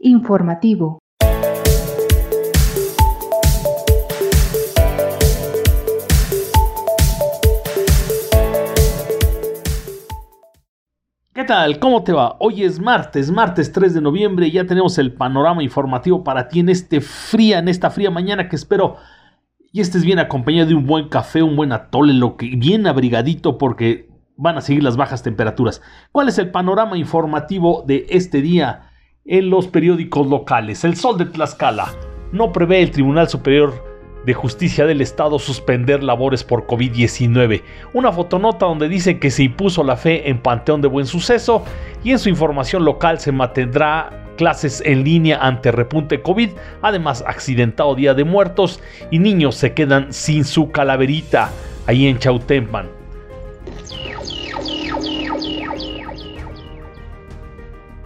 Informativo. ¿Qué tal? ¿Cómo te va? Hoy es martes, martes 3 de noviembre y ya tenemos el panorama informativo para ti en este fría, en esta fría mañana que espero y estés bien acompañado de un buen café, un buen atole, lo que bien abrigadito porque van a seguir las bajas temperaturas. ¿Cuál es el panorama informativo de este día en los periódicos locales? El Sol de Tlaxcala no prevé el Tribunal Superior de Justicia del Estado suspender labores por COVID-19. Una fotonota donde dice que se impuso la fe en Panteón de Buen Suceso y en su información local se mantendrá clases en línea ante repunte COVID, además accidentado Día de Muertos y niños se quedan sin su calaverita ahí en Chautempan.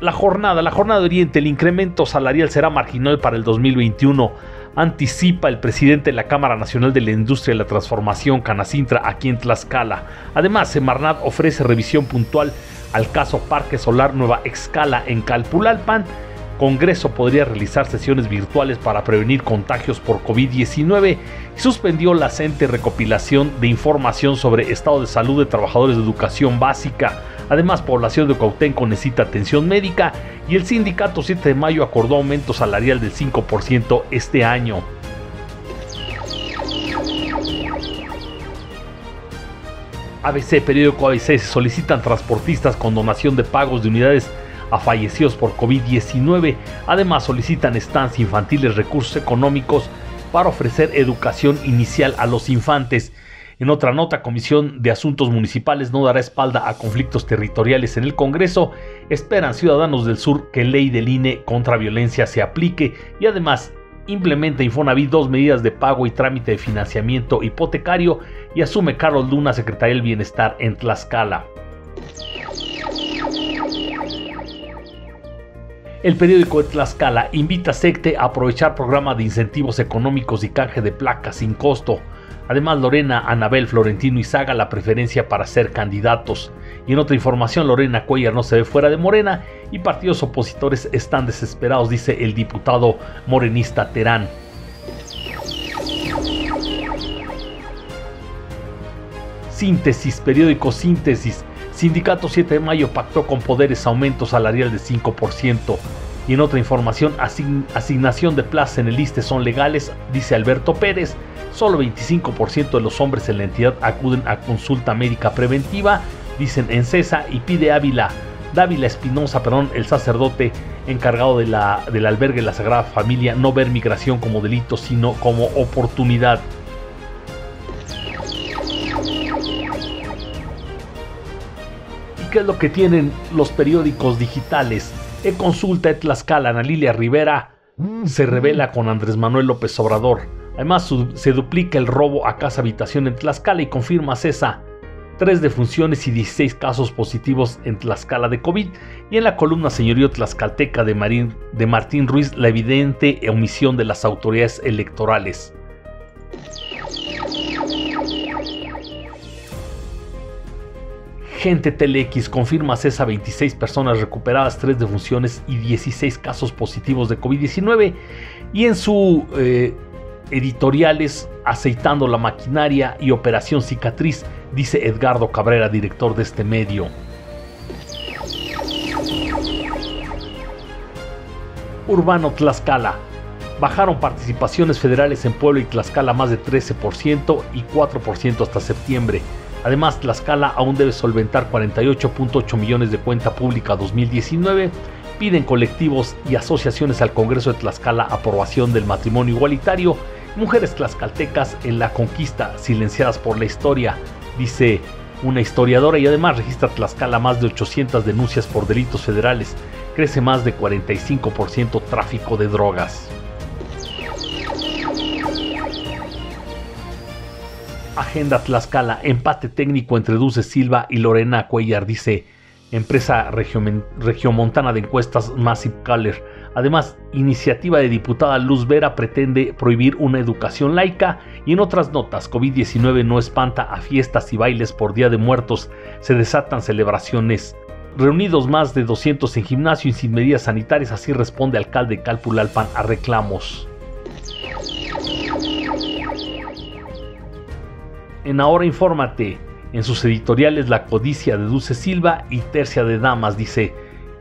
La jornada, la jornada de Oriente, el incremento salarial será marginal para el 2021 anticipa el presidente de la Cámara Nacional de la Industria y la Transformación, Canacintra, aquí en Tlaxcala. Además, Semarnat ofrece revisión puntual al caso Parque Solar Nueva Excala en Calpulalpan. Congreso podría realizar sesiones virtuales para prevenir contagios por COVID-19 y suspendió la CENTE recopilación de información sobre estado de salud de trabajadores de educación básica. Además, población de Cuauhtémoc necesita atención médica y el sindicato 7 de mayo acordó aumento salarial del 5% este año. ABC, periódico ABC, solicitan transportistas con donación de pagos de unidades a fallecidos por COVID-19. Además, solicitan estancias infantiles, recursos económicos para ofrecer educación inicial a los infantes. En otra nota, Comisión de Asuntos Municipales no dará espalda a conflictos territoriales en el Congreso. Esperan ciudadanos del sur que ley del INE contra violencia se aplique y además implementa Infonavit dos medidas de pago y trámite de financiamiento hipotecario y asume Carlos Luna, secretario del Bienestar en Tlaxcala. El periódico de Tlaxcala invita a SECTE a aprovechar programa de incentivos económicos y canje de placas sin costo. Además, Lorena, Anabel, Florentino y Saga la preferencia para ser candidatos. Y en otra información, Lorena Cuellar no se ve fuera de Morena y partidos opositores están desesperados, dice el diputado morenista Terán. Síntesis, periódico Síntesis. Sindicato 7 de mayo pactó con poderes aumento salarial de 5%. Y en otra información, asignación de plaza en el ISTE son legales, dice Alberto Pérez. Solo 25% de los hombres en la entidad acuden a consulta médica preventiva, dicen en CESA y pide Ávila. Dávila Espinosa, perdón, el sacerdote encargado de la, del albergue de la Sagrada Familia, no ver migración como delito, sino como oportunidad. Qué es lo que tienen los periódicos digitales? E-Consulta de Tlaxcala, Ana Lilia Rivera se revela con Andrés Manuel López Obrador. Además, se duplica el robo a casa habitación en Tlaxcala y confirma CESA. Tres defunciones y 16 casos positivos en Tlaxcala de COVID. Y en la columna Señorío Tlaxcalteca de, de Martín Ruiz, la evidente omisión de las autoridades electorales. Gente Telex confirma CESA 26 personas recuperadas, 3 defunciones y 16 casos positivos de COVID-19. Y en su eh, editoriales Aceitando la maquinaria y Operación Cicatriz, dice Edgardo Cabrera, director de este medio. Urbano Tlaxcala. Bajaron participaciones federales en Pueblo y Tlaxcala más de 13% y 4% hasta septiembre. Además, Tlaxcala aún debe solventar 48.8 millones de cuenta pública 2019. Piden colectivos y asociaciones al Congreso de Tlaxcala aprobación del matrimonio igualitario. Mujeres tlaxcaltecas en la conquista, silenciadas por la historia, dice una historiadora y además registra Tlaxcala más de 800 denuncias por delitos federales. Crece más de 45% tráfico de drogas. Agenda Tlaxcala, empate técnico entre Dulce Silva y Lorena Cuellar, dice empresa regiomontana de encuestas Massive Caller. Además, iniciativa de diputada Luz Vera pretende prohibir una educación laica y en otras notas, COVID-19 no espanta a fiestas y bailes por Día de Muertos, se desatan celebraciones Reunidos más de 200 en gimnasio y sin medidas sanitarias, así responde alcalde Calpulalpan a reclamos. En Ahora Infórmate, en sus editoriales La codicia de Dulce Silva y Tercia de Damas, dice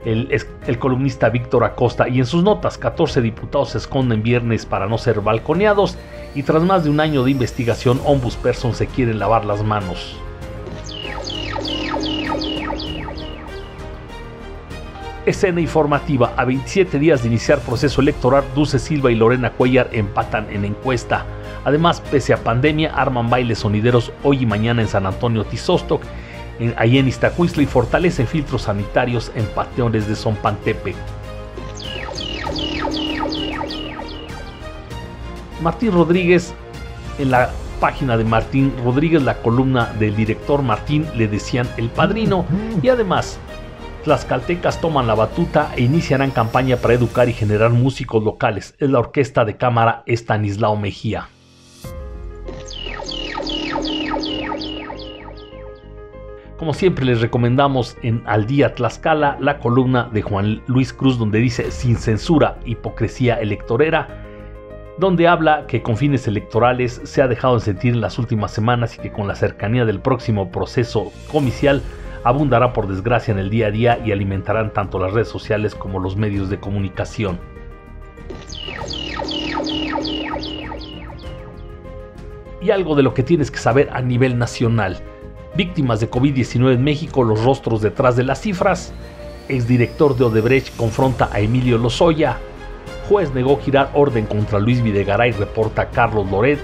el, columnista Víctor Acosta, y en sus notas 14 diputados se esconden viernes para no ser balconeados y tras más de un año de investigación, Ombudsperson se quieren lavar las manos. Escena informativa. A 27 días de iniciar proceso electoral, Dulce Silva y Lorena Cuellar empatan en encuesta. Además, pese a pandemia, arman bailes sonideros hoy y mañana en San Antonio Tizostoc, en, ahí en y fortalecen filtros sanitarios en pateones de Zompantepe. Martín Rodríguez, en la página de Martín Rodríguez, la columna del director Martín, le decían el padrino y además las caltecas toman la batuta e iniciarán campaña para educar y generar músicos locales. Es la orquesta de cámara Estanislao Mejía. Como siempre les recomendamos en Al Día Tlaxcala la columna de Juan Luis Cruz donde dice sin censura, hipocresía electorera, donde habla que con fines electorales se ha dejado de sentir en las últimas semanas y que con la cercanía del próximo proceso comicial abundará por desgracia en el día a día y alimentarán tanto las redes sociales como los medios de comunicación. Y algo de lo que tienes que saber a nivel nacional. Víctimas de COVID-19 en México, los rostros detrás de las cifras. Exdirector de Odebrecht confronta a Emilio Lozoya. Juez negó girar orden contra Luis Videgaray, reporta Carlos Loret.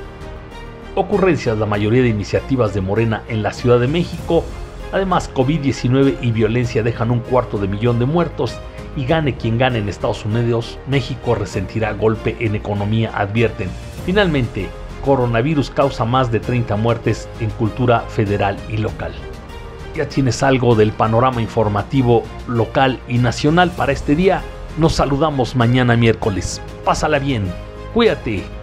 Ocurrencias, la mayoría de iniciativas de Morena en la Ciudad de México Además, COVID-19 y violencia dejan un cuarto de millón de muertos y gane quien gane en Estados Unidos, México resentirá golpe en economía, advierten. Finalmente, coronavirus causa más de 30 muertes en cultura federal y local. Ya tienes algo del panorama informativo local y nacional para este día. Nos saludamos mañana miércoles. Pásala bien. Cuídate.